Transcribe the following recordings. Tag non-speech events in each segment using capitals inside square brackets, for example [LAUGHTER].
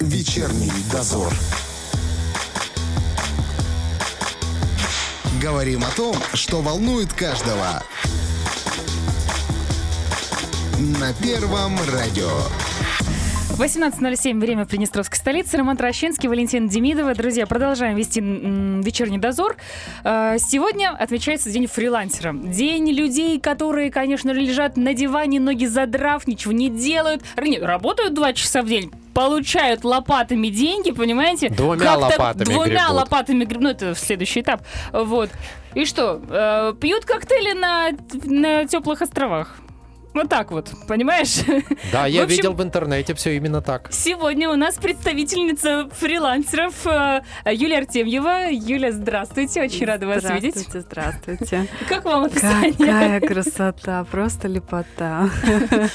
Вечерний дозор. Говорим о том, что волнует каждого. На Первом радио. 18.07, время Приднестровской столице. Роман Трощинский, Валентин Демидова. Друзья, продолжаем вести вечерний дозор. А, сегодня отмечается День фрилансера. День людей, которые, конечно, лежат на диване, ноги задрав, ничего не делают. Работают два часа в день, получают лопатами деньги, понимаете? Двумя лопатами Двумя гребут. лопатами гребут. Ну, это следующий этап. Вот. И что, э, пьют коктейли на, на теплых островах? Вот так вот, понимаешь? Да, я В общем, видел в интернете все именно так. Сегодня у нас представительница фрилансеров э, Юлия Артемьева. Юля, здравствуйте, очень рада вас видеть. Здравствуйте, здравствуйте. Как вам описание? Какая красота, просто лепота.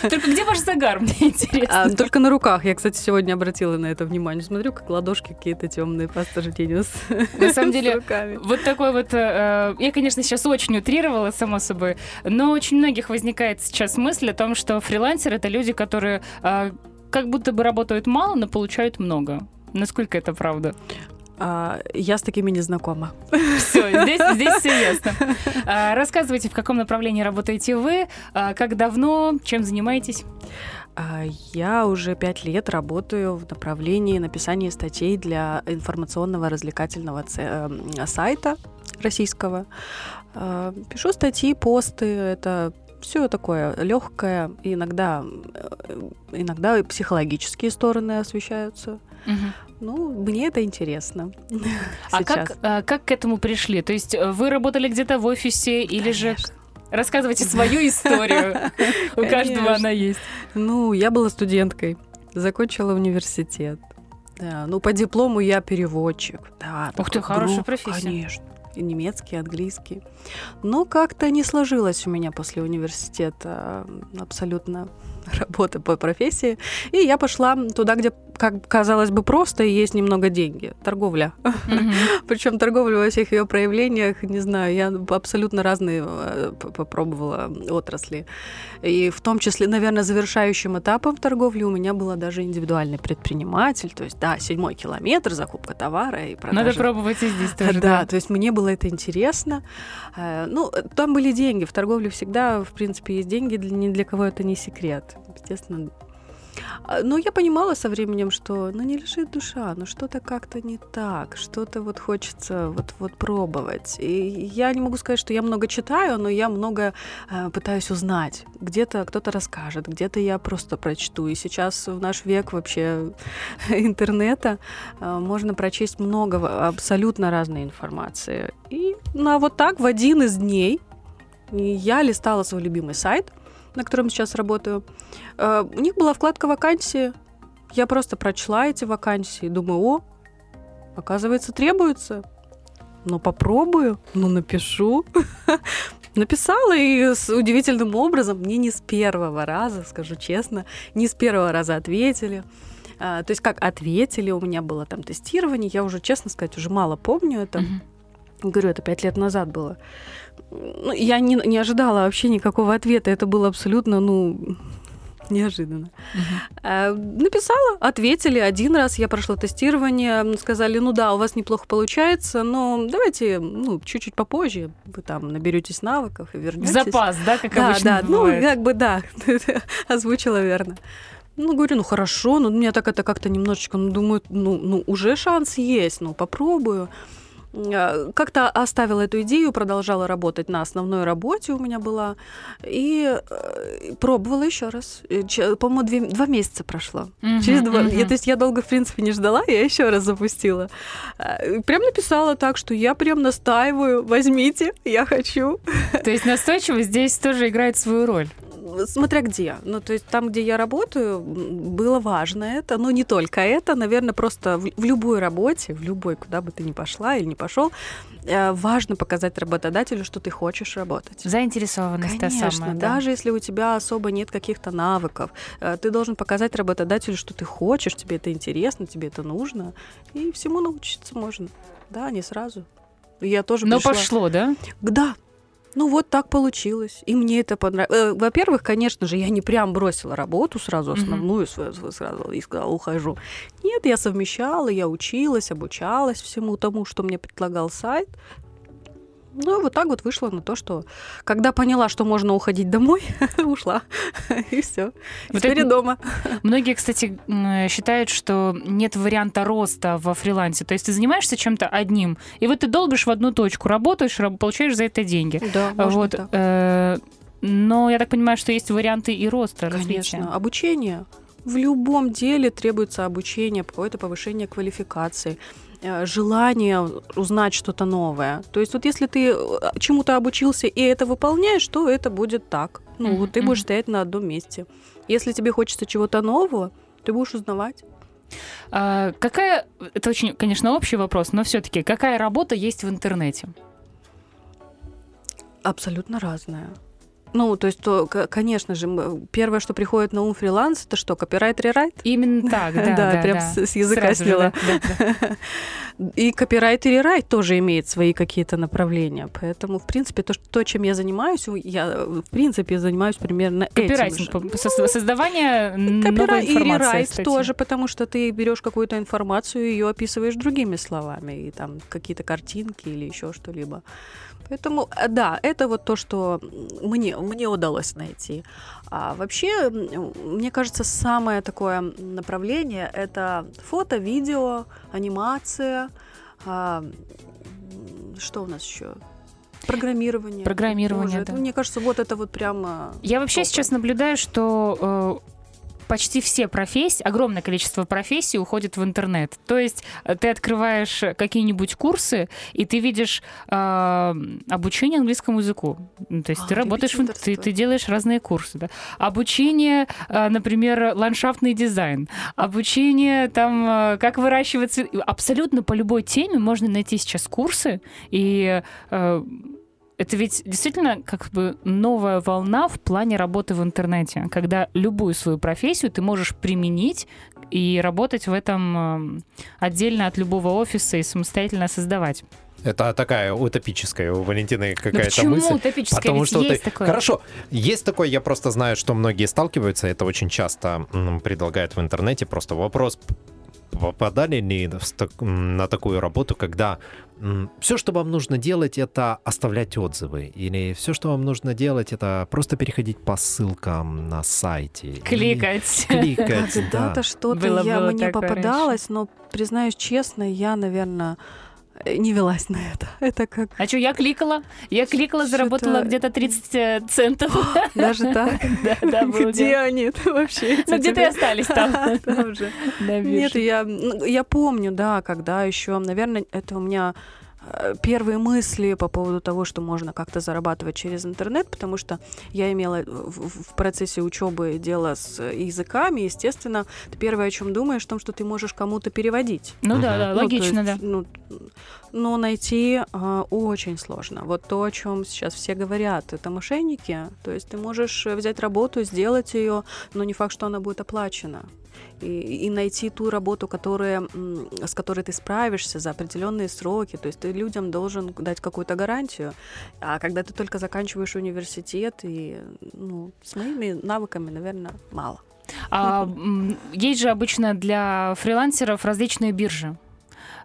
Только где ваш загар, мне интересно? А, только на руках. Я, кстати, сегодня обратила на это внимание. Смотрю, как ладошки какие-то темные по сравнению с На самом [LAUGHS] деле, вот такой вот... э, Я, конечно, сейчас очень утрировала, само собой, но очень многих возникает сейчас мысль о том, что фрилансер — это люди, которые э, как будто бы работают мало, но получают много. Насколько это правда? А, Я с такими не знакома. Все, здесь, [LAUGHS] здесь все ясно. А, Рассказывайте, в каком направлении работаете вы, а, как давно, чем занимаетесь? А, Я уже пять лет работаю в направлении написания статей для информационного развлекательного эм, сайта российского. А, Пишу статьи, посты, это все такое легкое, иногда, э, иногда и психологические стороны освещаются. Ну, мне это интересно. [LAUGHS] А сейчас. как, а, как к этому пришли? То есть э, вы работали где-то в офисе или же... Конечно. Рассказывайте свою историю. [LAUGHS] У каждого она есть. Ну, я была студенткой, закончила университет. Да, ну, по диплому я переводчик. Да, Ух ты, хорошая профессия. Конечно. Немецкий, английский. Но как-то не сложилось у меня после университета м, абсолютно [LAUGHS] работа по профессии. И я пошла туда, где, как казалось бы, просто и есть немного деньги. Торговля. Мгм. [LAUGHS] Причем торговля во всех ее проявлениях, не знаю, я абсолютно разные э, попробовала отрасли. И в том числе, наверное, завершающим этапом в торговле у меня была даже индивидуальный предприниматель. То есть, да, седьмой километр, закупка товара и продажа. Надо пробовать и здесь тоже. Да, то есть мне было это интересно. Э, Ну, там были деньги. В торговле всегда, в принципе, есть деньги. Ни для кого это не секрет. Естественно. А, Но я понимала со временем, что ну не лежит душа, ну что-то как-то не так, что-то вот хочется вот, вот пробовать. И я не могу сказать, что я много читаю, но я много э, пытаюсь узнать. Где-то кто-то расскажет, где-то я просто прочту. И сейчас в наш век вообще [LAUGHS] интернета э, можно прочесть много абсолютно разной информации. И ну, а вот так в один из дней я листала свой любимый сайт, на котором сейчас работаю. Э, У них была вкладка вакансии. Я просто прочла эти вакансии, думаю, о, оказывается, требуется. Ну, попробую, ну, напишу. [LAUGHS] Написала, и с удивительным образом мне не с первого раза, скажу честно, не с первого раза ответили. А, то есть как ответили, у меня было там тестирование, я уже, честно сказать, уже мало помню это. Мгм. Говорю, это пять лет назад было. Ну, я не, не ожидала вообще никакого ответа. Это было абсолютно, ну, неожиданно. А, Написала, ответили. Один раз я прошла тестирование, сказали, ну да, у вас неплохо получается, но давайте, ну, чуть-чуть попозже вы там наберетесь навыков и вернетесь. запас, да, как да, обычно да, ну, бывает? как бы да, [LAUGHS] озвучила верно. Ну, говорю, ну хорошо, ну, меня так это как-то немножечко, ну, думаю, ну, ну, уже шанс есть, ну, попробую. А, Как-то оставила эту идею, продолжала работать на основной работе у меня была, и э, пробовала еще раз. Э, По-моему, два месяца прошло. Мгм, Через два. мгм. Я, то есть я долго, в принципе, не ждала, я еще раз запустила. Прям написала так, что я прям настаиваю, возьмите, я хочу. То есть настойчивость здесь тоже играет свою роль. Смотря где. Ну, то есть там, где я работаю, было важно это, но не только это, наверное, просто в, в любой работе, в любой, куда бы ты ни пошла или не пошел, э, важно показать работодателю, что ты хочешь работать. Заинтересованность та Конечно, самая, да. даже если у тебя особо нет каких-то навыков, э, ты должен показать работодателю, что ты хочешь, тебе это интересно, тебе это нужно, и всему научиться можно. Да, не сразу. Я тоже Но пришла- пошло, да? Да, Ну вот так получилось. И мне это понравилось. Во-первых, конечно же, я не прям бросила работу сразу, основную свою сразу, и сказала, ухожу. Нет, я совмещала, я училась, обучалась всему тому, что мне предлагал сайт. Ну, и вот так вот вышло на то, что когда поняла, что можно уходить домой, [LAUGHS] ушла. И все. Вот Теперь это- дома. Многие, кстати, считают, что нет варианта роста во фрилансе. То есть ты занимаешься чем-то одним, и вот ты долбишь в одну точку, работаешь, раб- получаешь за это деньги. Да, можно вот. э, но я так понимаю, что есть варианты и роста, развития. Конечно. Обучение. В любом деле требуется обучение, какое-то повышение квалификации, желание узнать что-то новое. То есть вот если ты э, чему-то обучился и это выполняешь, то это будет так. Ну, вот ты будешь стоять на одном месте. Если тебе хочется чего-то нового, ты будешь узнавать. А, какая, это очень, конечно, общий вопрос, но все-таки какая работа есть в интернете? Абсолютно разное. Ну, то есть, то, конечно же, первое, что приходит на ум фриланс, это что, копирайт, рерайт? Именно так, [LAUGHS] да. Да, прям с- языка сняла. [LAUGHS] И копирайт и рерайт тоже имеет свои какие-то направления. Поэтому, в принципе, то, то чем я занимаюсь, я, в принципе, занимаюсь примерно Копирайтинг, создавание новой Копирайт и информации. рерайт тоже, потому что ты берешь какую-то информацию и ее описываешь другими словами, и там какие-то картинки или еще что-либо. Поэтому, э, да, это вот то, что мне, мне удалось найти. А вообще, мне кажется, самое такое направление — это фото, видео, анимация, а, что у нас еще? Программирование. Программирование, Тоже. да. Это, Мне кажется, вот это вот прямо... Я вообще топы. сейчас наблюдаю, что э, почти все профессии, огромное количество профессий уходит в интернет. То есть э, ты открываешь какие-нибудь курсы, и ты видишь э, обучение английскому языку. Ну, То есть А, ты работаешь, в ты, ты делаешь разные курсы. Да? Обучение, э, например, ландшафтный дизайн. Обучение, там, э, как выращивать. Абсолютно по любой теме можно найти сейчас курсы, и э, это ведь действительно как бы новая волна в плане работы в интернете, когда любую свою профессию ты можешь применить и работать в этом э, отдельно от любого офиса и самостоятельно создавать. Это такая утопическая у Валентины Ну какая-то почему мысль. утопическое? Потому Ведь что есть ты... такое. Хорошо, есть такое, я просто знаю, что многие сталкиваются, это очень часто м, предлагают в интернете. Просто вопрос, попадали ли на такую работу, когда все, что вам нужно делать, это оставлять отзывы, или все, что вам нужно делать, это просто переходить по ссылкам на сайте. и Кликать. Кликать, да. Когда-то что-то я мне попадалось, но признаюсь честно, я, наверное, не велась на это. Это как А что, я кликала? Я кликала, заработала где-то 30 э, центов. даже так. [LAUGHS] Да, да, Где они вообще? Ну, где-то и остались там. [LAUGHS] Там же. [LAUGHS] на Нет, я, ну, я помню, да, когда еще, наверное, это у меня первые мысли по поводу того, что можно как-то зарабатывать через интернет, потому что я имела в, в- процессе учебы дело с языками, естественно, ты первое, о чем думаешь, в том, что ты можешь кому-то переводить. Ну да, да, Ну, логично, да. есть, ну, но найти а, очень сложно. Вот то, о чем сейчас все говорят, это мошенники. То есть ты можешь э, взять работу, сделать ее, но не факт, что она будет оплачена. И, и найти ту работу, которая, с которой ты справишься за определенные сроки. То есть ты людям должен дать какую-то гарантию. А когда ты только заканчиваешь университет, и ну, с моими навыками, наверное, мало. А, есть же обычно для фрилансеров различные биржи.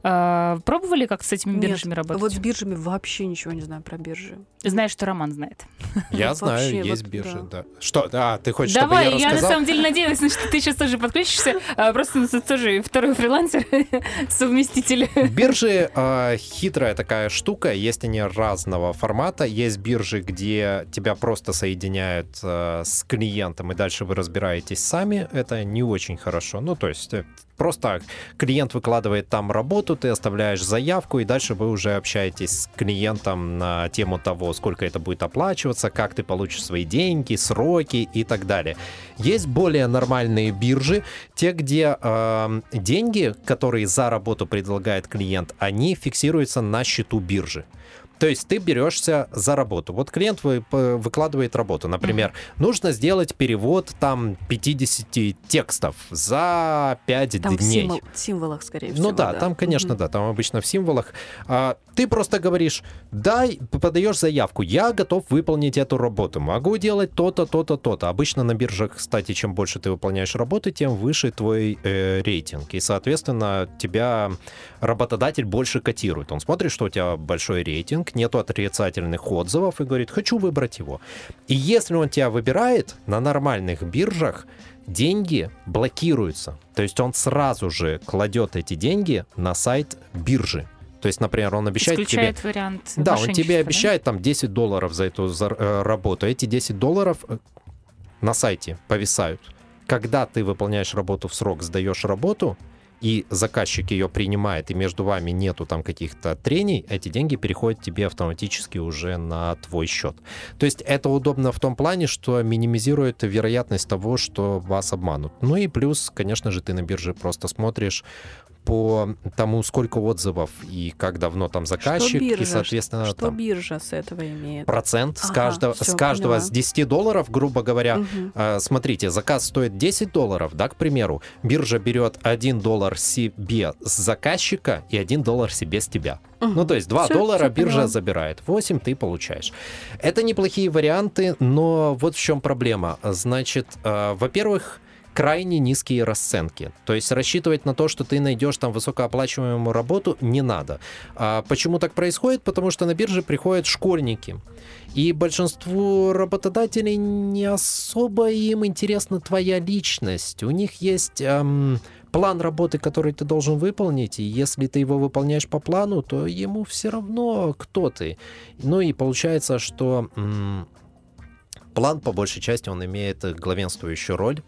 А, пробовали как с этими Нет, биржами работать? Вот с биржами вообще ничего не знаю про биржи. Знаешь, что Роман знает. [LAUGHS] Я знаю, есть биржи, да. Что, а, ты хочешь, Давай, чтобы я я на самом деле надеялась, что ты сейчас тоже подключишься. А, Просто у нас тут тоже второй фрилансер, [LAUGHS] совместитель. Биржи э, хитрая такая штука, есть они разного формата. Есть биржи, где тебя просто соединяют э, с клиентом, и дальше вы разбираетесь сами. Это не очень хорошо. Ну, то есть э, просто клиент выкладывает там работу, ты оставляешь заявку, и дальше вы уже общаетесь с клиентом на тему того, сколько это будет оплачиваться, как ты получишь свои деньги, сроки и так далее. Есть более нормальные биржи, те, где э, деньги, которые за работу предлагает клиент, они фиксируются на счету биржи. То есть ты берешься за работу. Вот клиент вы- выкладывает работу. Например, нужно сделать перевод там 50 текстов за 5 Там в дней. символ- символах, скорее всего. Ну да, там, конечно, Мгм. да, там обычно в символах. А, ты просто говоришь, дай, подаешь заявку, я готов выполнить эту работу, могу делать то-то, то-то, то-то. Обычно на биржах, кстати, чем больше ты выполняешь работы, тем выше твой э, рейтинг. И, соответственно, тебя работодатель больше котирует. Он смотрит, что у тебя большой рейтинг, нету отрицательных отзывов и говорит, хочу выбрать его. И если он тебя выбирает на нормальных биржах, деньги блокируются. То есть он сразу же кладет эти деньги на сайт биржи. То есть, например, он обещает тебе... Исключает вариант Да, он тебе мошенничества, да? обещает там 10 долларов за эту зар- э, работу. Эти 10 долларов э, на сайте повисают. Когда ты выполняешь работу в срок, сдаешь работу, и заказчик ее принимает, и между вами нету там каких-то трений, эти деньги переходят тебе автоматически уже на твой счет. То есть это удобно в том плане, что минимизирует вероятность того, что вас обманут. Ну и плюс, конечно же, ты на бирже просто смотришь по тому, сколько отзывов и как давно там заказчик, биржа? и, соответственно, Что там биржа с этого имеет? процент с Ага, каждого, всё, с каждого поняла. с 10 долларов, грубо говоря. Мгм. Э, Смотрите, заказ стоит 10 долларов, да, к примеру. Биржа берет 1 доллар себе с заказчика и 1 доллар себе с тебя. Ну, то есть 2 Всё, доллара всё биржа поняла. забирает, 8 ты получаешь. Это неплохие варианты, но вот в чем проблема. Значит, э, во-первых, крайне низкие расценки. То есть рассчитывать на то, что ты найдешь там высокооплачиваемую работу, не надо. А почему так происходит? Потому что на бирже приходят школьники. И большинству работодателей не особо им интересна твоя личность. У них есть эм, план работы, который ты должен выполнить, и если ты его выполняешь по плану, то ему все равно, кто ты. Ну и получается, что м, план, по большей части, он имеет главенствующую роль,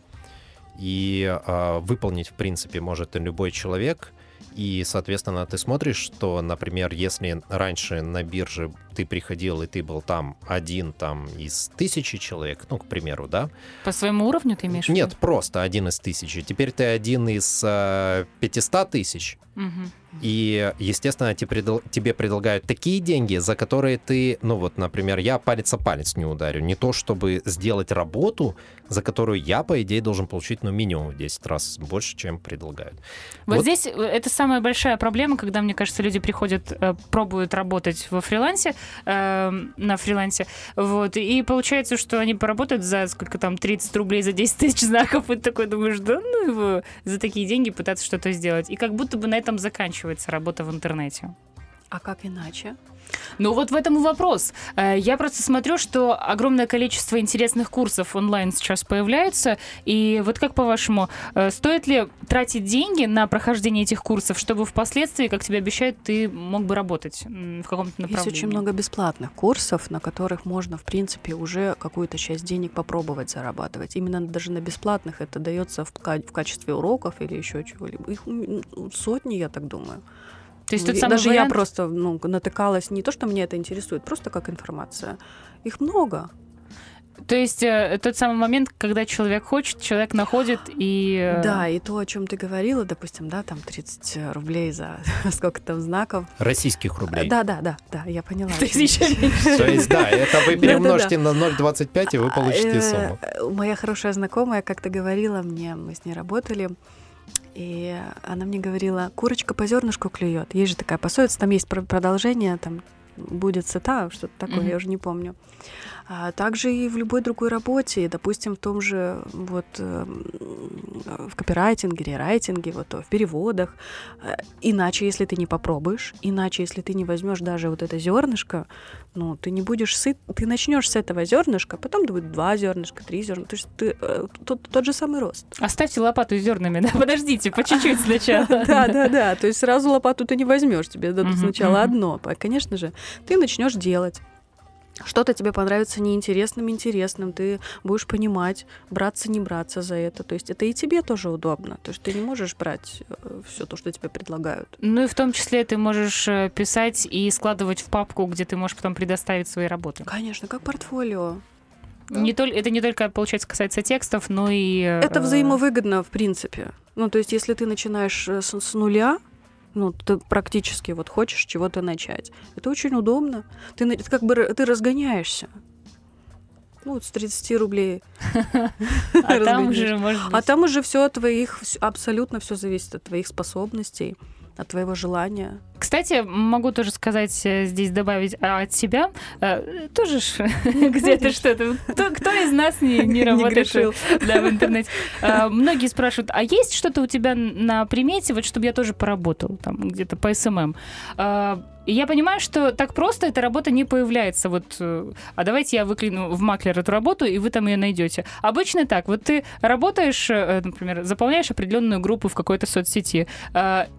и а, выполнить, в принципе, может любой человек. И, соответственно, ты смотришь, что, например, если раньше на бирже ты приходил, и ты был там один там из тысячи человек, ну, к примеру, да? По своему уровню ты имеешь? Нет, просто один из тысячи. Теперь ты один из э, 500 тысяч. Мгм. И, естественно, тебе, предл- тебе предлагают такие деньги, за которые ты, ну вот, например, я палец о палец не ударю. Не то, чтобы сделать работу, за которую я, по идее, должен получить, ну, минимум в 10 раз больше, чем предлагают. Вот, Вот. здесь э, это самая большая проблема, когда, мне кажется, люди приходят, э, пробуют работать во фрилансе, э, на фрилансе, вот, и получается, что они поработают за сколько там, 30 рублей за 10 тысяч знаков, и ты такой думаешь, да ну его, за такие деньги пытаться что-то сделать. И как будто бы на этом заканчивается работа в интернете. А как иначе? Ну вот в этом и вопрос. Э, Я просто смотрю, что огромное количество интересных курсов онлайн сейчас появляется. И вот как по-вашему, э, стоит ли тратить деньги на прохождение этих курсов, чтобы впоследствии, как тебе обещают, ты мог бы работать в каком-то Есть направлении? очень много бесплатных курсов, на которых можно, в принципе, уже какую-то часть денег попробовать зарабатывать. Именно даже на бесплатных это дается в, в качестве уроков или еще чего-либо. Их сотни, я так думаю. То есть тот и самый даже вариант- я просто ну, натыкалась, не то, что меня это интересует, просто как информация. Их много. То есть э, тот самый момент, когда человек хочет, человек находит и... э, Да, и то, о чем ты говорила, допустим, да, там 30 рублей за [LAUGHS] сколько там знаков. Российских рублей. Да, да, да, да, я поняла. То есть еще меньше. То есть, да, это вы [LAUGHS] перемножьте на 0,25, и вы получите Э, сумму. Моя хорошая знакомая как-то говорила мне, мы с ней работали, и она мне говорила, курочка по зернышку клюет. Есть же такая пословица, там есть про- продолжение, там будет сыта, что-то такое, Мгм. я уже не помню. А также и в любой другой работе, допустим, в том же вот эм, в копирайтинге, рерайтинге, вот в переводах. Э, Иначе, если ты не попробуешь, иначе, если ты не возьмешь даже вот это зернышко, ну, ты не будешь сыт, ты начнешь с этого зернышка, потом будет два зернышка, три зерна, то есть ты, э, тот, тот же самый рост. Оставьте лопату с зернами, да? Подождите, по чуть-чуть сначала. [LAUGHS] Да, да, да. То есть сразу лопату ты не возьмешь, тебе дадут сначала одно. Конечно же, ты начнешь делать. Что-то тебе понравится неинтересным, интересным, ты будешь понимать, браться, не браться за это. То есть это и тебе тоже удобно. То есть ты не можешь брать все то, что тебе предлагают. Ну и в том числе ты можешь э, писать и складывать в папку, где ты можешь потом предоставить свои работы. Конечно, как портфолио. Да. Не толь- это не только, получается, касается текстов, но и... Это э, взаимовыгодно, в принципе. Ну, то есть, если ты начинаешь э, с, с нуля, Ну, ты практически вот хочешь чего-то начать. Это очень удобно. Ты, ты как бы ты разгоняешься. Ну, вот с 30 рублей. [LAUGHS] А там уже, может быть... А там уже все от твоих, абсолютно все зависит от твоих способностей, от твоего желания. Кстати, могу тоже сказать э, здесь добавить а, от себя. Э, Тоже [LAUGHS] где-то что-то. Кто, кто из нас не, не Не работает грешил. да, в интернете? А, Многие спрашивают, а есть что-то у тебя на примете, вот чтобы я тоже поработал там где-то по SMM? А, и я понимаю, что так просто эта работа не появляется. Вот, э, а давайте я выклину в маклер эту работу, и вы там ее найдете. Обычно так. Вот ты работаешь, например, заполняешь определенную группу в какой-то соцсети,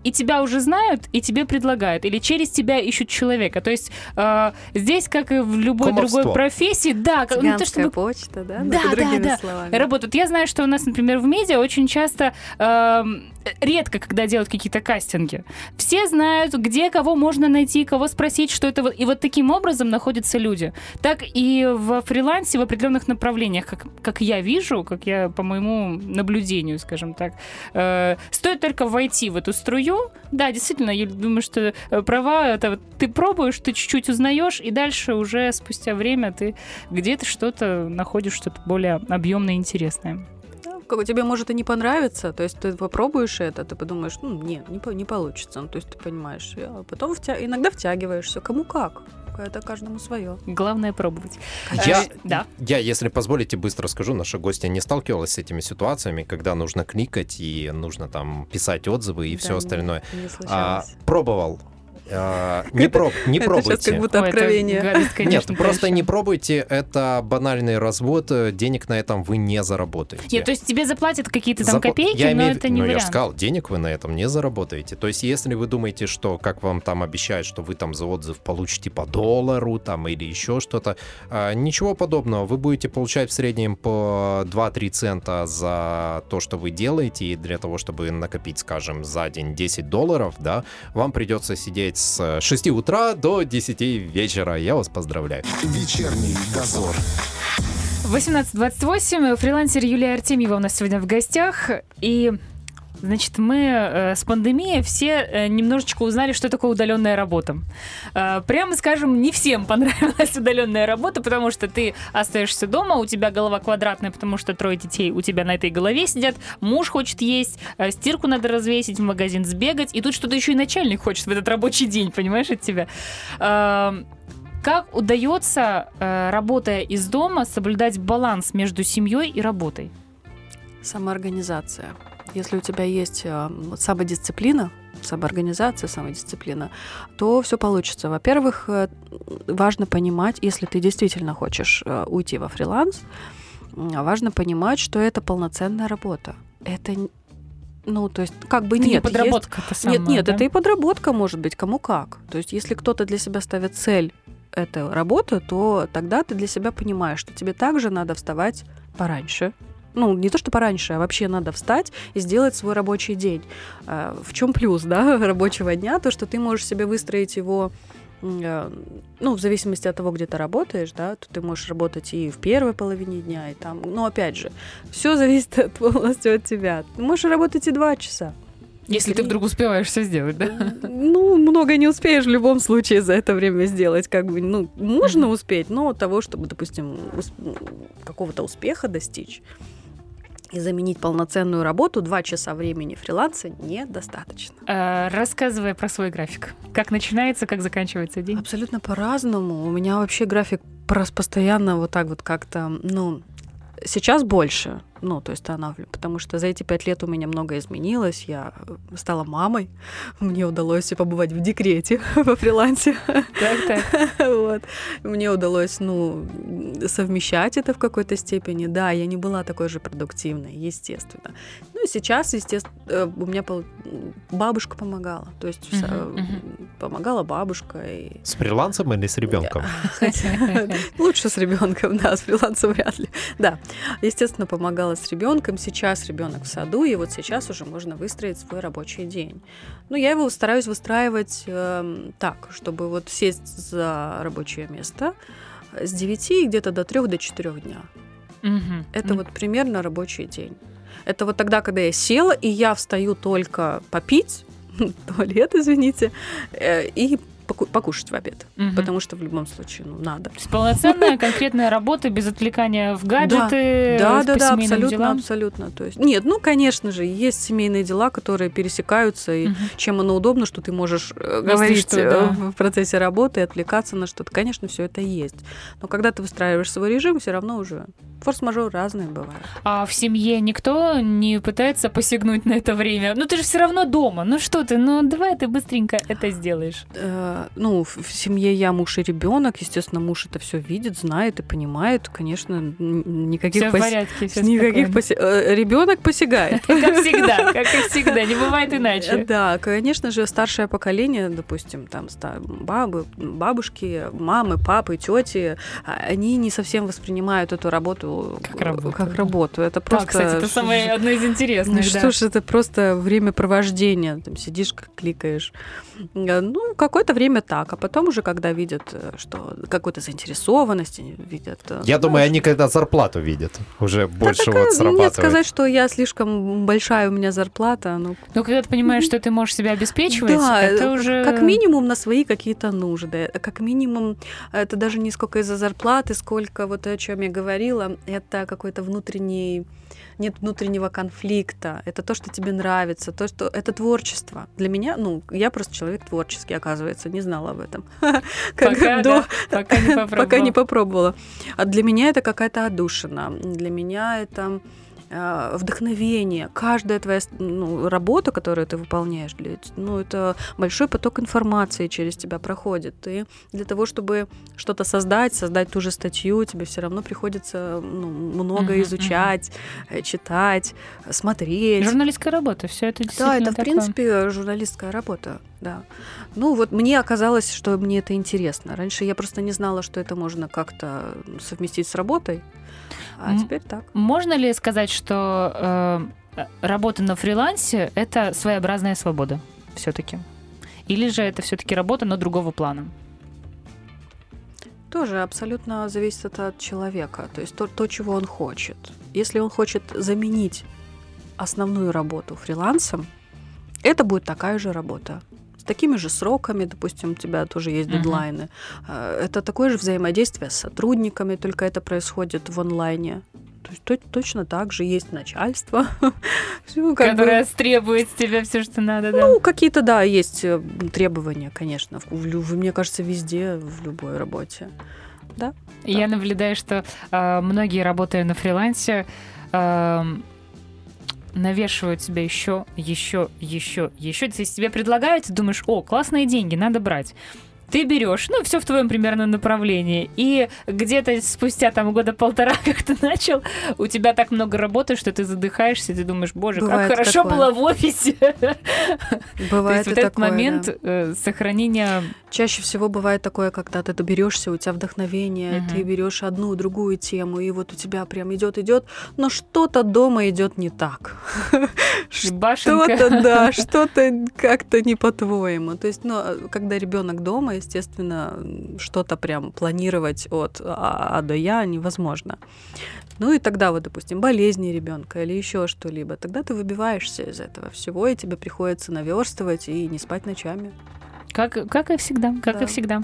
и тебя уже знают, и тебе предлагают, или через тебя ищут человека. То есть э, здесь, как и в любой Кумовство. другой профессии, да, как- ну, то, чтобы почта, да? Ну, Да, да, да. словами. работают. Я знаю, что у нас, например, в медиа очень часто эм, редко, когда делают какие-то кастинги. Все знают, где кого можно найти, кого спросить, что это. вот- И вот таким образом находятся люди. Так и в фрилансе в определенных направлениях, как, как я вижу, как я по моему наблюдению, скажем так. Э, стоит только войти в эту струю. Да, действительно, я думаю, что э, права это вот ты пробуешь, ты чуть-чуть узнаешь, и дальше уже спустя время ты где-то что-то находишь, что-то более объемное и интересное. Как тебе может и не понравиться, то есть ты попробуешь это, ты подумаешь, ну, нет, не, не получится, ну, то есть ты понимаешь, а потом втя- иногда втягиваешься, кому как, это каждому свое. Главное пробовать. Я, Э, да. я, если позволите, быстро скажу, наша гостья не сталкивалась с этими ситуациями, когда нужно кликать и нужно там писать отзывы и Да, все не- остальное. Не А, случалось. пробовал. А, не, проб, не это сейчас пробуйте. как будто откровение. гадость, конечно, Нет, просто конечно. не пробуйте, это банальный развод, э, денег на этом вы не заработаете. Нет, то есть тебе заплатят какие-то там Запла- копейки, я но это не ну, я же вариант. сказал, денег вы на этом не заработаете. То есть, если вы думаете, что, как вам там обещают, что вы там за отзыв получите по доллару там или еще что-то, а, ничего подобного. Вы будете получать в среднем по 2-3 цента за то, что вы делаете, и для того, чтобы накопить, скажем, за день 10 долларов, да, вам придется сидеть с 6 утра до 10 вечера. Я вас поздравляю. Вечерний дозор. 18.28. Фрилансер Юлия Артемьева у нас сегодня в гостях. И Значит, мы э, с пандемией все э, немножечко узнали, что такое удаленная работа. Э, прямо скажем, не всем [LAUGHS] понравилась удаленная работа, потому что ты остаешься дома, у тебя голова квадратная, потому что трое детей у тебя на этой голове сидят, муж хочет есть, стирку надо развесить, в магазин сбегать, и тут что-то еще и начальник хочет в этот рабочий день, понимаешь, от тебя. Как удается, работая из дома, соблюдать баланс между семьей и работой? Самоорганизация. Если у тебя есть э, самодисциплина, самоорганизация, самодисциплина, то все получится. Во-первых, э, важно понимать, если ты действительно хочешь э, уйти во фриланс, важно понимать, что это полноценная работа. Это, ну, то есть, как бы Это нет. не есть- подработка-то самая, нет, нет, да? это и подработка может быть, кому как. То есть, если кто-то для себя ставит цель это работа, то тогда ты для себя понимаешь, что тебе также надо вставать пораньше. Ну, не то, что пораньше, а вообще надо встать и сделать свой рабочий день. А, В чем плюс, [LAUGHS] да, рабочего дня? То, что ты можешь себе выстроить его э, ну, в зависимости от того, где ты работаешь, да, то ты можешь работать и в первой половине дня, и там, но опять же, все зависит от- [LAUGHS] полностью от тебя. Ты можешь работать и два часа. Если ты Три. вдруг успеваешь все сделать, да? Ну, много не успеешь в любом случае за это время сделать. Как бы, ну, можно успеть, но того, чтобы, допустим, ус- какого-то успеха достичь и заменить полноценную работу, два часа времени фриланса недостаточно. Э, Рассказывай про свой график. Как начинается, как заканчивается день? Абсолютно по-разному. У меня вообще график постоянно вот так вот как-то, ну, сейчас больше, ну, то есть останавливаю, потому что за эти пять лет у меня многое изменилось. Я стала мамой, [LAUGHS] мне удалось побывать в декрете [LAUGHS] во фрилансе. Так, так. [LAUGHS] Вот. Мне удалось, ну, совмещать это в какой-то степени. Да, я не была такой же продуктивной, естественно. Ну сейчас, естественно, у меня пол- бабушка помогала. То есть вся- мгм. помогала бабушка. И... С фрилансом или с ребенком? [LAUGHS] Лучше с ребенком, да, с фрилансом вряд ли. Да, естественно, помогала с ребенком. Сейчас ребенок в саду, и вот сейчас уже можно выстроить свой рабочий день. Ну, я его стараюсь выстраивать эм, так, чтобы вот сесть за рабочее место с 9 где-то до 3 до 4 дня. Это вот примерно рабочий день. Это вот тогда, когда я села, и я встаю только попить, [LAUGHS] туалет, извините, э, и поку- покушать в обед. Мгм. Потому что в любом случае, ну, надо. То есть полноценная конкретная работа без отвлекания в гаджеты, Да, по да, да, абсолютно, делам. абсолютно. То есть, нет, ну, конечно же, есть семейные дела, которые пересекаются, и чем оно удобно, что ты можешь э, Если говорить что, э, да. в процессе работы, отвлекаться на что-то. Конечно, все это есть. Но когда ты выстраиваешь свой режим, все равно уже форс-мажор разные бывают. А в семье никто не пытается посягнуть на это время? Ну ты же все равно дома. Ну что ты, ну давай ты быстренько это сделаешь. Э, ну, в, в семье я муж и ребенок, естественно, муж это все видит, знает и понимает. Конечно, никаких Все в посе- порядке, все никаких посе- э, ребенок посягает. [LAUGHS] Как всегда, как и всегда, не бывает Э, иначе. Да, конечно же, старшее поколение, допустим, там бабы, бабушки, мамы, папы, тети, они не совсем воспринимают эту работу Как работу, Как да. работу. Это Да, просто. кстати, это что самое одно из Ну интересных. что да. ж, это просто времяпровождение. Там сидишь, кликаешь. Э, Ну, какое-то время так. А потом уже, когда видят, э, что какой-то заинтересованность, видят... э, Я ну, думаю, они когда зарплату видят, уже да больше такая- вот срабатывает. Нет, сказать, что я слишком большая у меня зарплата, ну, Ну, когда ты понимаешь, что ты можешь себя обеспечивать, Да, это э, уже... как минимум на свои какие-то нужды. Как минимум, это даже не сколько из-за зарплаты, сколько вот о чем я говорила, это какой-то внутренний нет внутреннего конфликта, это то, что тебе нравится, то, что это творчество. Для меня, ну, я просто человек творческий, оказывается, не знала об этом. [LAUGHS] Пока, до- да, пока не попробовала. [LAUGHS] пока не попробовала. А для меня это какая-то отдушина. Для меня это вдохновение. Каждая твоя ну, работа, которую ты выполняешь, ну, это большой поток информации через тебя проходит. И для того, чтобы что-то создать, создать ту же статью, тебе все равно приходится ну, много Мгм, изучать, э, читать, смотреть. Журналистская работа, все это Да, действительно это, в такое. принципе, журналистская работа, да. Ну, вот мне оказалось, что мне это интересно. Раньше я просто не знала, что это можно как-то совместить с работой, а М. теперь так. Можно ли сказать, что э, работа на фрилансе это своеобразная свобода все-таки? Или же это все-таки работа, но другого плана? Тоже абсолютно зависит это от человека, то есть то, то, чего он хочет. Если он хочет заменить основную работу фрилансом, это будет такая же работа. С такими же сроками, допустим, у тебя тоже есть дедлайны. Э, Это такое же взаимодействие с сотрудниками, только это происходит в онлайне. То есть то- точно так же есть начальство. [LAUGHS] Всё как бы- Которая требует с тебя все, что надо, да? Ну, какие-то, да, есть э, требования, конечно. в- мне кажется, везде, в любой работе. Я наблюдаю, что э, многие, работая на фрилансе, навешивают себе еще, еще, еще, еще. То есть тебе предлагают, ты думаешь, о, классные деньги, надо брать. Ты берешь, ну, все в твоем примерно направлении. И где-то спустя там года полтора, [LAUGHS] как ты начал, у тебя так много работы, что ты задыхаешься, ты думаешь, боже, Бывает как хорошо такое. было в офисе. [LAUGHS] То Бывает есть вот этот такое, момент да. э, сохранения Чаще всего бывает такое, когда ты доберешься, у тебя вдохновение, Мгм. ты берешь одну, другую тему, и вот у тебя прям идет, идет, но что-то дома идет не так. [LAUGHS] Что-то, да, что-то как-то не по-твоему. То есть, ну, когда ребенок дома, естественно, что-то прям планировать от А, а до Я невозможно. Ну и тогда вот, допустим, болезни ребенка или еще что-либо, тогда ты выбиваешься из этого всего, и тебе приходится наверстывать и не спать ночами. Как, как и всегда, как Да. и всегда.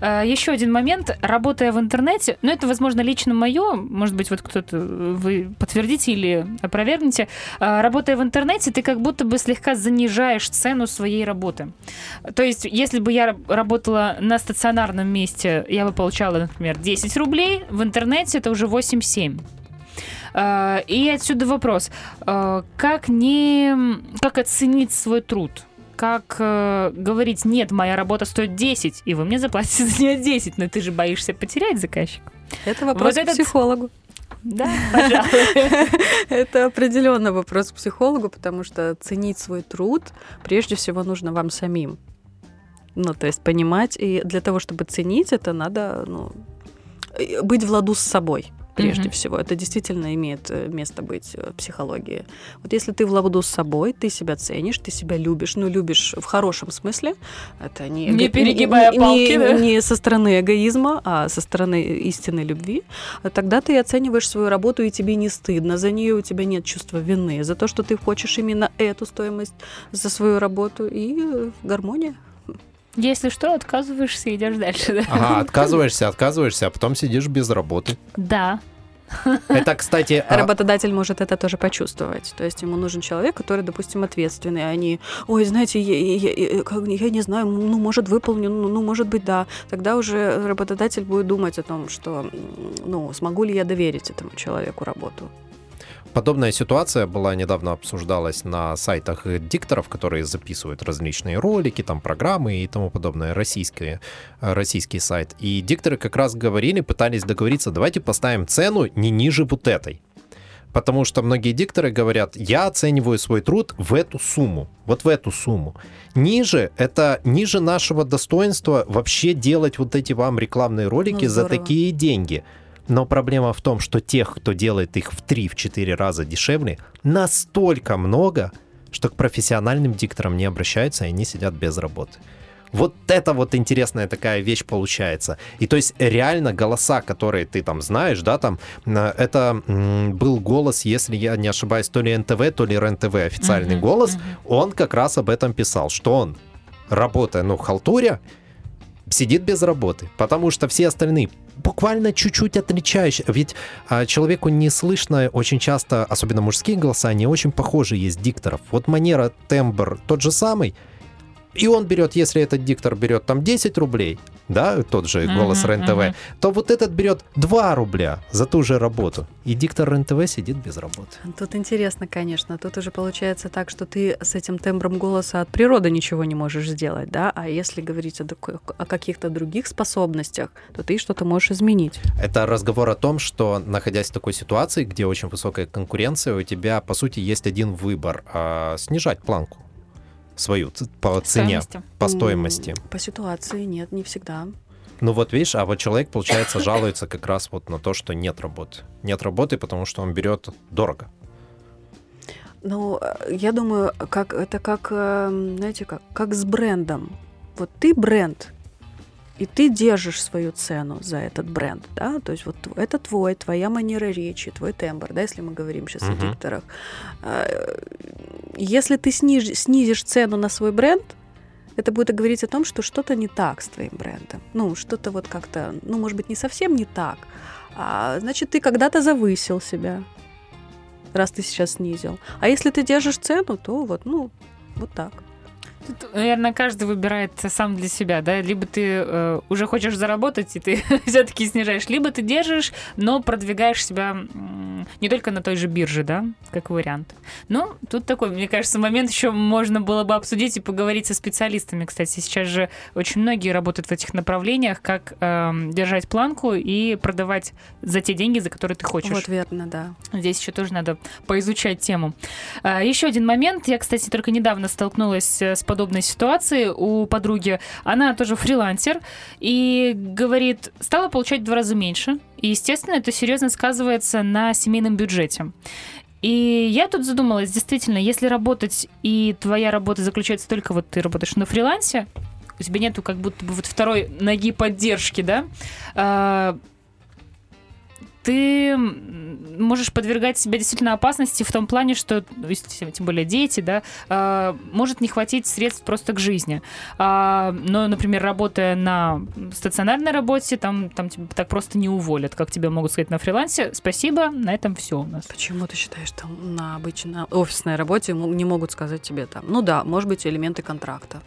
А, еще один момент. Работая в интернете, ну, это, возможно, лично мое, может быть, вот кто-то, вы подтвердите или опровергнете. А, работая в интернете, ты как будто бы слегка занижаешь цену своей работы. То есть, если бы я работала на стационарном месте, я бы получала, например, 10 рублей, в интернете это уже 8-7. А, И отсюда вопрос. А, Как не... Как оценить свой труд? Как э, говорить, нет, моя работа стоит 10, и вы мне заплатите за нее 10, но ты же боишься потерять заказчика. Это вопрос Вот к этот- психологу. Да, пожалуй. [LAUGHS] Это определенно вопрос к психологу, потому что ценить свой труд прежде всего нужно вам самим. Ну, то есть понимать, и для того, чтобы ценить это, надо ну, быть в ладу с собой. Прежде Мгм. всего. Это действительно имеет э, место быть э, в психологии. Вот если ты в ладу с собой, ты себя ценишь, ты себя любишь, ну, любишь в хорошем смысле, это не... Не перегибая не- палки, не, да? не со стороны эгоизма, а со стороны истинной любви, тогда ты оцениваешь свою работу, и тебе не стыдно за нее, у тебя нет чувства вины за то, что ты хочешь именно эту стоимость за свою работу, и э, гармония. Если что, отказываешься и идешь дальше, да? Ага, отказываешься, отказываешься, а потом сидишь без работы. Да. Это, кстати, а, Работодатель может это тоже почувствовать. То есть ему нужен человек, который, допустим, ответственный. а не, ой, знаете, я, я- я- как- я не знаю, ну, может, выполню, ну, ну, может быть, да. Тогда уже работодатель будет думать о том, что, ну, смогу ли я доверить этому человеку работу. Подобная ситуация была недавно обсуждалась на сайтах дикторов, которые записывают различные ролики, там программы и тому подобное, российский, российский сайт. И дикторы как раз говорили, пытались договориться, давайте поставим цену не ниже вот этой. Потому что многие дикторы говорят, я оцениваю свой труд в эту сумму, вот в эту сумму. Ниже, это ниже нашего достоинства вообще делать вот эти вам рекламные ролики Ну, за такие деньги. Но проблема в том, что тех, кто делает их в 3-4 раза дешевле, настолько много, что к профессиональным дикторам не обращаются, и они сидят без работы. Вот это вот интересная такая вещь получается. И то есть реально голоса, которые ты там знаешь, да, там, э, это был голос, если я не ошибаюсь, то ли НТВ, то ли РЕН-ТВ официальный Мгм, голос, он как раз об этом писал, что он, работая, ну, в халтуре, сидит без работы, потому что все остальные буквально чуть-чуть отличающие. Ведь а, человеку не слышно очень часто, особенно мужские голоса, они очень похожи есть дикторов. Вот манера, тембр тот же самый, и он берет, если этот диктор берет там 10 рублей, да, тот же голос Мгм, РЕН-ТВ, мгм. то вот этот берет 2 рубля за ту же работу. И диктор РЕН-ТВ сидит без работы. Тут интересно, конечно. Тут уже получается так, что ты с этим тембром голоса от природы ничего не можешь сделать, да? А если говорить о, о каких-то других способностях, то ты что-то можешь изменить. Это разговор о том, что, находясь в такой ситуации, где очень высокая конкуренция, у тебя, по сути, есть один выбор а, снижать планку свою по цене, Стоимости. по стоимости. По ситуации нет, не всегда. Ну вот видишь, а вот человек, получается, жалуется как раз вот на то, что нет работы. Нет работы, потому что он берет дорого. Ну, я думаю, как это как, э, знаете, как, как с брендом. Вот ты бренд, и ты держишь свою цену за этот бренд, да, то есть вот это твой, твоя манера речи, твой тембр, да, если мы говорим сейчас о Мгм. дикторах. Э, Если ты сниж- снизишь цену на свой бренд, это будет говорить о том, что что-то не так с твоим брендом. Ну, что-то вот как-то, ну, может быть, не совсем не так. А, значит, ты когда-то завысил себя, раз ты сейчас снизил. А если ты держишь цену, то вот, ну, вот так. Тут, наверное, каждый выбирает сам для себя, да? Либо ты э, уже хочешь заработать, и ты [LAUGHS] все-таки снижаешь, либо ты держишь, но продвигаешь себя м, не только на той же бирже, да, как вариант. Ну, тут такой, мне кажется, момент еще можно было бы обсудить и поговорить со специалистами. Кстати, сейчас же очень многие работают в этих направлениях, как эм, держать планку и продавать за те деньги, за которые ты хочешь. Вот верно, да. Здесь еще тоже надо поизучать тему. А, Еще один момент. Я, кстати, только недавно столкнулась э, с подобной ситуацией у подруги. Она тоже фрилансер и говорит, стала получать в два раза меньше. И, естественно, это серьезно сказывается на семейном бюджете. И я тут задумалась, действительно, если работать, и твоя работа заключается только вот ты работаешь на фрилансе, у тебя нету как будто бы вот второй ноги поддержки, да, а, ты можешь подвергать себя действительно опасности в том плане, что, ну, тем более дети, да, а, может не хватить средств просто к жизни. А, но, например, работая на стационарной работе, там, там тебя так просто не уволят, как тебе могут сказать на фрилансе. Спасибо, на этом все у нас. Почему ты считаешь, там на обычной офисной работе не могут сказать тебе там? Ну да, может быть, элементы контракта.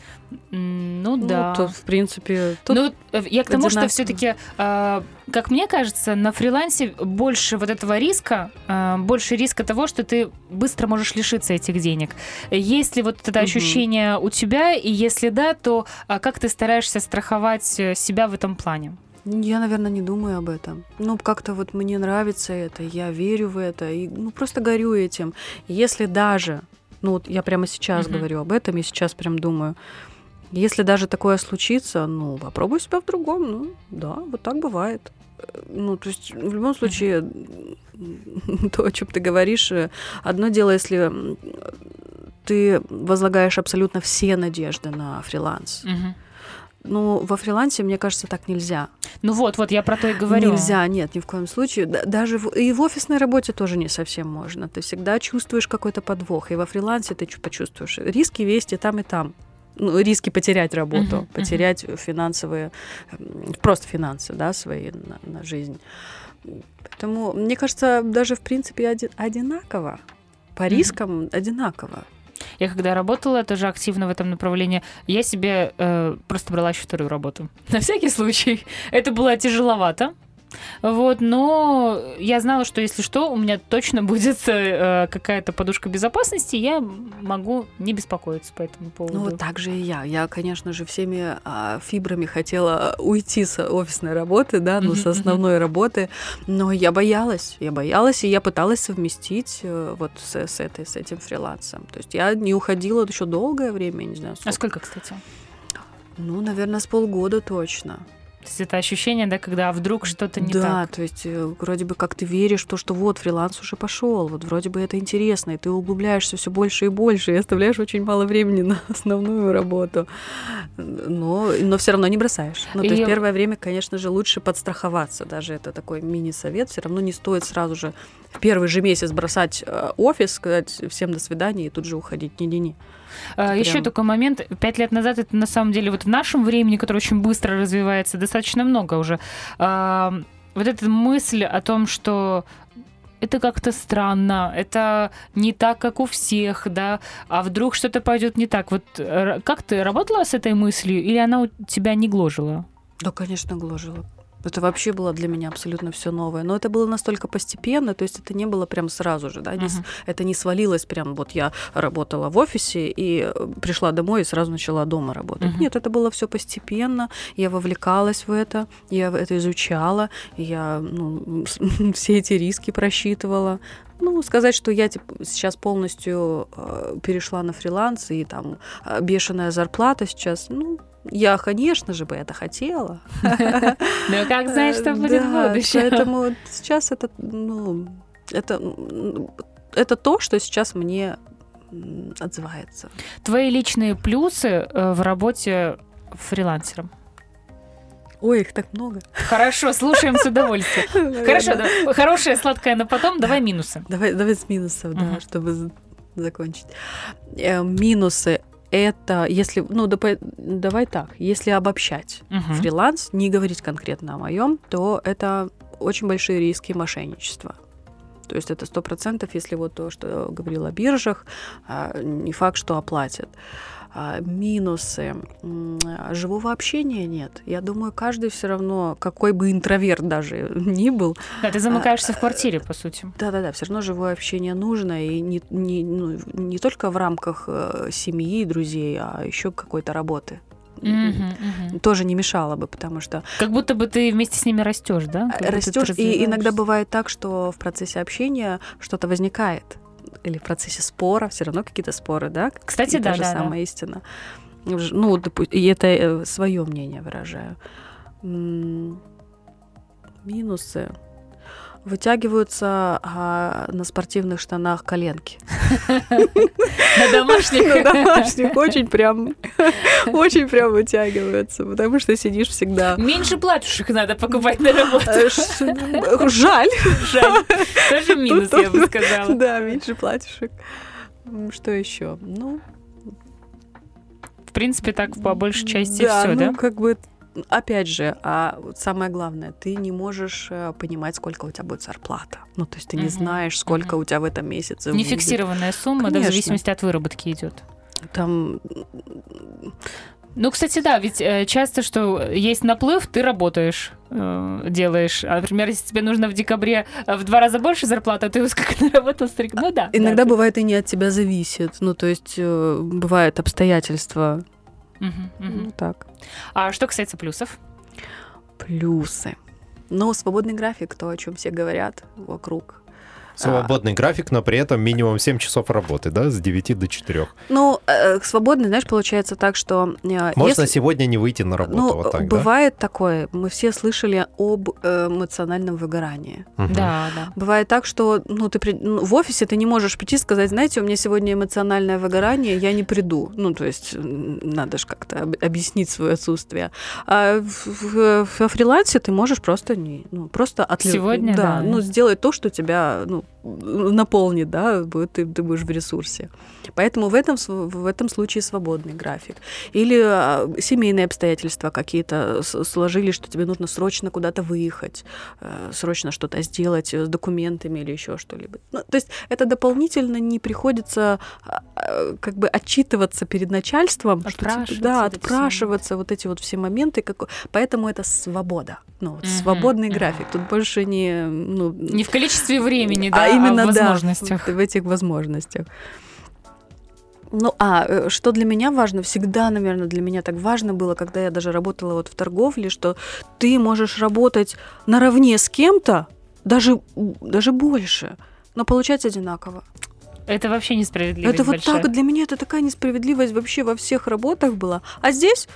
Ну Ну, да. тут, в принципе, тут Ну, э, я к тому, что одинаково. все-таки, как мне кажется, на фрилансе больше вот этого риска, э, больше риска того, что ты быстро можешь лишиться этих денег. Есть ли вот это ощущение у тебя, и если да, то а, как ты стараешься страховать э, себя в этом плане? Я, наверное, не думаю об этом. Ну, как-то вот мне нравится это, я верю в это, и ну, просто горю этим. Если даже, ну, вот я прямо сейчас Мгм. говорю об этом, и сейчас прям думаю, если даже такое случится, ну, попробуй себя в другом, ну, да, вот так бывает. Ну, то есть, в любом случае, [LAUGHS] то, о чем ты говоришь, э, одно дело, если ты возлагаешь абсолютно все надежды на фриланс. Мгм. Ну, во фрилансе, мне кажется, так нельзя. Ну вот, вот, я про то и говорю. Нельзя, нет, ни в коем случае. Да- Даже в, и в офисной работе тоже не совсем можно. Ты всегда чувствуешь какой-то подвох. И во фрилансе ты чу- почувствуешь риски вести там и там. Ну, риски потерять работу, мгм. потерять финансовые, м, просто финансы, да, свои на, на жизнь. Поэтому, мне кажется, даже в принципе оди- одинаково. По рискам одинаково. Я когда работала тоже активно в этом направлении, я себе э, просто брала еще вторую работу. [LAUGHS] На всякий случай. Это было тяжеловато. Вот, но я знала, что если что, у меня точно будет э, какая-то подушка безопасности, я могу не беспокоиться по этому поводу. Ну, вот так же и я. Я, конечно же, всеми а, фибрами хотела уйти с офисной работы, да, ну, Мгм, с основной работы, но я боялась. Я боялась, и я пыталась совместить э, вот с, с этой, с этим фрилансом. То есть я не уходила еще долгое время, не знаю, А сколько. сколько, кстати? Ну, наверное, с полгода точно. То есть это ощущение, да, когда вдруг что-то не да, так. то есть э, вроде бы как ты веришь в то, что вот фриланс уже пошел, вот вроде бы это интересно, и ты углубляешься все больше и больше, и оставляешь очень мало времени [LAUGHS] на основную работу, но, но все равно не бросаешь. Ну, то И- есть первое время, конечно же, лучше подстраховаться, даже это такой мини-совет, все равно не стоит сразу же в первый же месяц бросать э, офис, сказать всем до свидания и тут же уходить, не-не-не. Еще прям- такой момент. Пять лет назад это на самом деле вот в нашем времени, которое очень быстро развивается, достаточно много уже. Вот эта мысль о том, что это как-то странно, это не так, как у всех, да, а вдруг что-то пойдет не так. Вот э, как ты работала с этой мыслью, или она у тебя не гложила? Да, конечно, гложило. Это вообще было для меня абсолютно все новое. Но это было настолько постепенно, то есть это не было прям сразу же, да, не Мгм. это не свалилось прям вот я работала в офисе и э, пришла домой и сразу начала дома работать. Мгм. Нет, это было все постепенно, я вовлекалась в это, я это изучала, я ну, [LAUGHS] все эти риски просчитывала. Ну, сказать, что я типа, сейчас полностью э, перешла на фриланс и там э, бешеная зарплата сейчас, ну, я, конечно же, бы это хотела. [LAUGHS] Ну, как знаешь, что будет в будущем. Поэтому сейчас это, ну, это, это то, что сейчас мне отзывается. Твои личные плюсы э, в работе фрилансером. Ой, их так много. Хорошо, слушаем с удовольствием. [LAUGHS] Хорошо, да. хорошее сладкое на потом, давай минусы. Давай, давай с минусов, да, чтобы закончить. Э, минусы это, если, ну, давай так, если обобщать Мгм. фриланс, не говорить конкретно о моем, то это очень большие риски мошенничества. То есть это сто процентов, если вот то, что говорил о биржах, а, не факт, что оплатят. А, Минусы. А, Живого общения нет. Я думаю, каждый все равно, какой бы интроверт даже ни был, Да, ты замыкаешься в квартире, по сути. да-да-да, все равно живое общение нужно, и не, не, ну, не только в рамках э, семьи, друзей, а еще какой-то работы. Мгм, мгм. Тоже не мешало бы, потому что Как будто бы ты вместе с ними растешь, да? Как растешь, и иногда бывает так, что в процессе общения что-то возникает. Или в процессе спора, все равно какие-то споры, да? Кстати, И да, та же да, да. самая истина. Ж- Ну, допу- и это свое мнение выражаю. Минусы. Вытягиваются а, на спортивных штанах коленки. На домашних. На домашних очень прям, очень прям вытягиваются, потому что сидишь всегда. Меньше платьюшек надо покупать на работу. Э, Жаль. Жаль. Тоже минус, я бы сказала. Да, меньше платьишек. М, Что еще? Ну, В принципе, так по большей части да, все, ну, да? как бы, опять же, а самое главное, ты не можешь э, понимать, сколько у тебя будет зарплата. Ну, то есть ты не Мгм, знаешь, сколько мгм. у тебя в этом месяце Не будет. фиксированная сумма, да, в Конечно. зависимости от выработки идет. Там, Ну, кстати, да, ведь э, часто, что есть наплыв, ты работаешь, э, делаешь. А, например, если тебе нужно в декабре э, в два раза больше зарплаты, ты как [LAUGHS] наработал стрик. Ну да. иногда да. бывает и не от тебя зависит. Ну, то есть э, бывают обстоятельства. Мгм, мгм. Ну, так. А что касается плюсов? Плюсы. Ну, свободный график, то, о чем все говорят вокруг. Свободный график, но при этом минимум 7 часов работы, да, с 9 до 4. Ну, э, свободный, знаешь, получается так, что... э, Можно если- сегодня не выйти на работу, Ну, вот так, да? бывает такое, мы все слышали об эмоциональном выгорании. Мгм. Да, да. Бывает так, что ну, ты при- ну, в офисе ты не можешь прийти и сказать, знаете, у меня сегодня эмоциональное выгорание, я не приду. Ну, то есть надо же как-то об- объяснить свое отсутствие. А в- в- во фрилансе ты можешь просто не, ну, просто отлив- Сегодня, да. ну, сделать то, что тебя ну, наполнит, да, ты, ты будешь в ресурсе. Поэтому в этом, в этом случае свободный график. Или а, семейные обстоятельства какие-то сложились, что тебе нужно срочно куда-то выехать, э, срочно что-то сделать э, с документами или еще что-либо. Ну, то есть это дополнительно не приходится а, а, как бы отчитываться перед начальством, что Отпрашиваться да, эти все отпрашиваться, вот эти вот все моменты, как... поэтому это свобода, ну, вот свободный график. Тут больше не, ну, Не в количестве времени, да, а именно да, возможностях. в этих возможностях. Ну, а э, что для меня важно, всегда, наверное, для меня так важно было, когда я даже работала вот в торговле, что ты можешь работать наравне с кем-то, даже, даже больше, но получать одинаково. Это вообще несправедливо. это вот так, для меня это такая несправедливость вообще во всех работах была. А здесь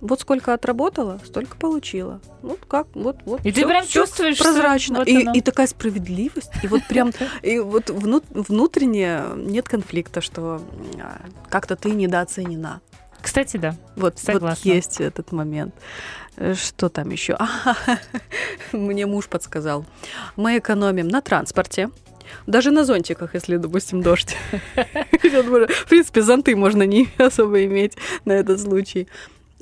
вот сколько отработала, столько получила. Вот как, вот, вот. И ты всё- прям всё чувствуешь, прозрачно. вот и, оно. и такая справедливость. И вот [LAUGHS] прям, и вот внут- внутренне нет конфликта, что а, как-то ты недооценена. Кстати, да. Вот, вот Согласна. есть этот момент. Э, Что там еще? [LAUGHS] Мне муж подсказал. Мы экономим на транспорте. Даже на зонтиках, если, допустим, дождь. [LAUGHS] В принципе, зонты можно не особо иметь на этот случай.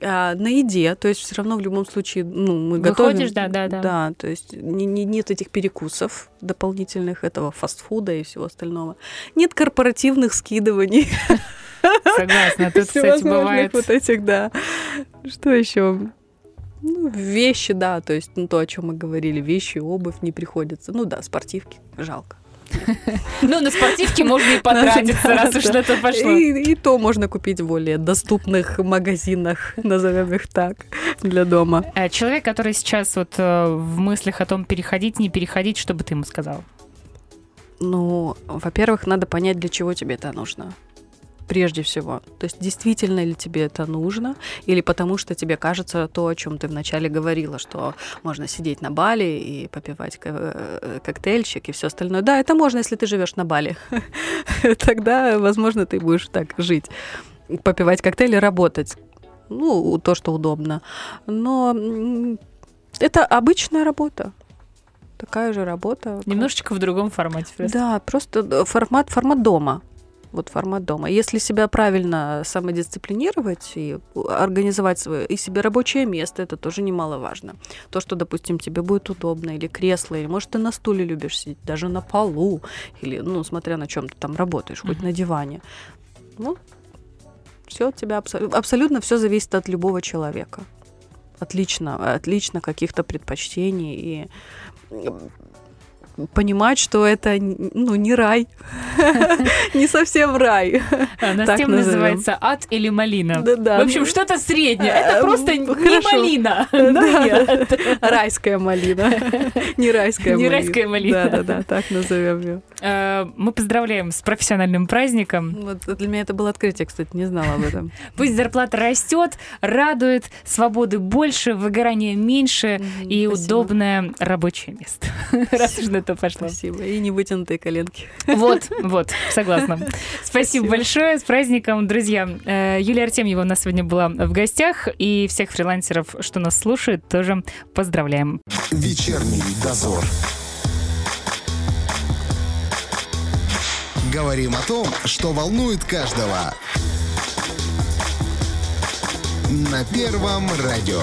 А, на еде, то есть все равно в любом случае, ну, мы Выходишь, готовим. да, да, да. Да, то есть не- не- нет этих перекусов дополнительных, этого фастфуда и всего остального. Нет корпоративных скидываний. Согласна. Тут, кстати, бывает... вот этих, да. Что еще? Ну, вещи, да, то есть ну, то, о чем мы говорили, вещи, обувь не приходится. Ну да, спортивки, жалко. [LAUGHS] Ну, на спортивке можно и потратиться, раз уж на это пошло. И, и то можно купить в более доступных магазинах, назовем их так, для дома. А Человек, который сейчас вот э, в мыслях о том, переходить, не переходить, что бы ты ему сказал? Ну, во-первых, надо понять, для чего тебе это нужно. Прежде всего. То есть, действительно ли тебе это нужно, или потому что тебе кажется то, о чем ты вначале говорила, что можно сидеть на Бали и попивать э, коктейльчик и все остальное. Да, это можно, если ты живешь на Бали. [LAUGHS] Тогда, возможно, ты будешь так жить. Попивать коктейли, работать. Ну, то, что удобно. Но это обычная работа. Такая же работа. как- Немножечко в другом формате. просто. да, просто д- формат, формат дома. Вот формат дома. Если себя правильно самодисциплинировать и организовать свое и себе рабочее место, это тоже немаловажно. То, что, допустим, тебе будет удобно, или кресло, или, может, ты на стуле любишь сидеть, даже на полу, или, ну, смотря на чем ты там работаешь, хоть Мгм. на диване. Ну, все от тебя абсо- абсолютно все зависит от любого человека. Отлично, отлично каких-то предпочтений и понимать, что это ну не рай, [LAUGHS] не совсем рай. А, Так тема назовем. называется «Ад или малина». В общем, что-то среднее. Это Э, просто не малина. [LAUGHS] Райская малина, [LAUGHS] не райская Не малина. райская малина. Да, да, да, так назовем ее. Э, Мы поздравляем с профессиональным праздником. Вот для меня это было открытие, кстати, не знала об этом. Пусть зарплата растет, радует, свободы больше, выгорания меньше и удобное рабочее место. Раз уж на это пошло. Спасибо. И не вытянутые коленки. Вот, вот, согласна. [LAUGHS] Спасибо Спасибо. большое, с праздником, друзья. Э, Юлия Артемьева у нас сегодня была в гостях, и всех фрилансеров, что нас слушают, тоже поздравляем. Вечерний дозор. Говорим о том, что волнует каждого. На первом радио.